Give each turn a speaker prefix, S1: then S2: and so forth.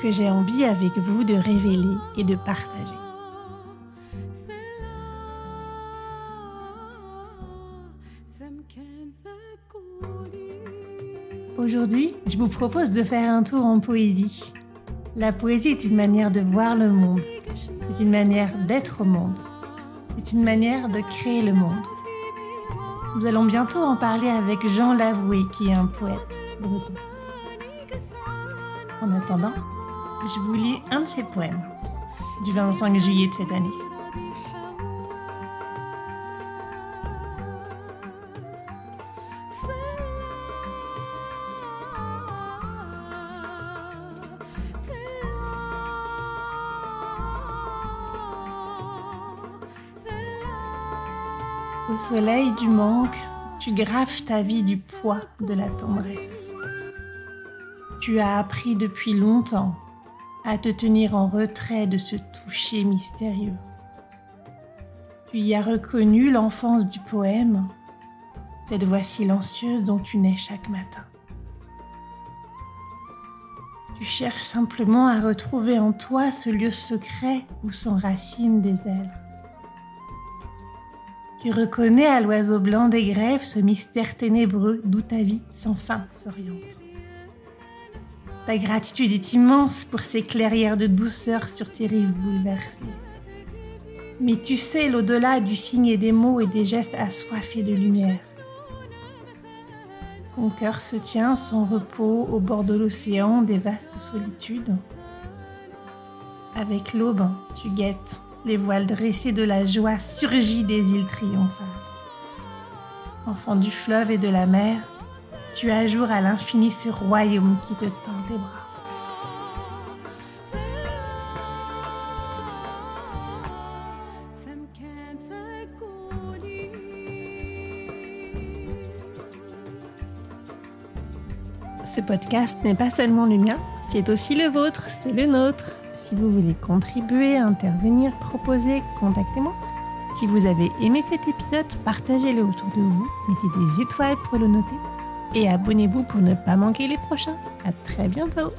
S1: que j'ai envie avec vous de révéler et de partager. Aujourd'hui, je vous propose de faire un tour en poésie. La poésie est une manière de voir le monde, c'est une manière d'être au monde, c'est une manière de créer le monde. Nous allons bientôt en parler avec Jean Lavoué, qui est un poète breton. En attendant, je vous lis un de ses poèmes du 25 juillet de cette année. Au soleil du manque, tu graves ta vie du poids de la tendresse. Tu as appris depuis longtemps à te tenir en retrait de ce toucher mystérieux. Tu y as reconnu l'enfance du poème, cette voix silencieuse dont tu nais chaque matin. Tu cherches simplement à retrouver en toi ce lieu secret où s'enracinent des ailes. Tu reconnais à l'oiseau blanc des grèves ce mystère ténébreux d'où ta vie sans fin s'oriente. Ta gratitude est immense pour ces clairières de douceur sur tes rives bouleversées. Mais tu sais l'au-delà du signe et des mots et des gestes assoiffés de lumière. Ton cœur se tient sans repos au bord de l'océan des vastes solitudes. Avec l'aube, tu guettes les voiles dressés de la joie surgit des îles triomphales. Enfant du fleuve et de la mer, tu as jour à l'infini ce royaume qui te tend les bras. Ce podcast n'est pas seulement le mien, c'est aussi le vôtre, c'est le nôtre. Si vous voulez contribuer, intervenir, proposer, contactez-moi. Si vous avez aimé cet épisode, partagez-le autour de vous, mettez des étoiles pour le noter et abonnez-vous pour ne pas manquer les prochains. À très bientôt!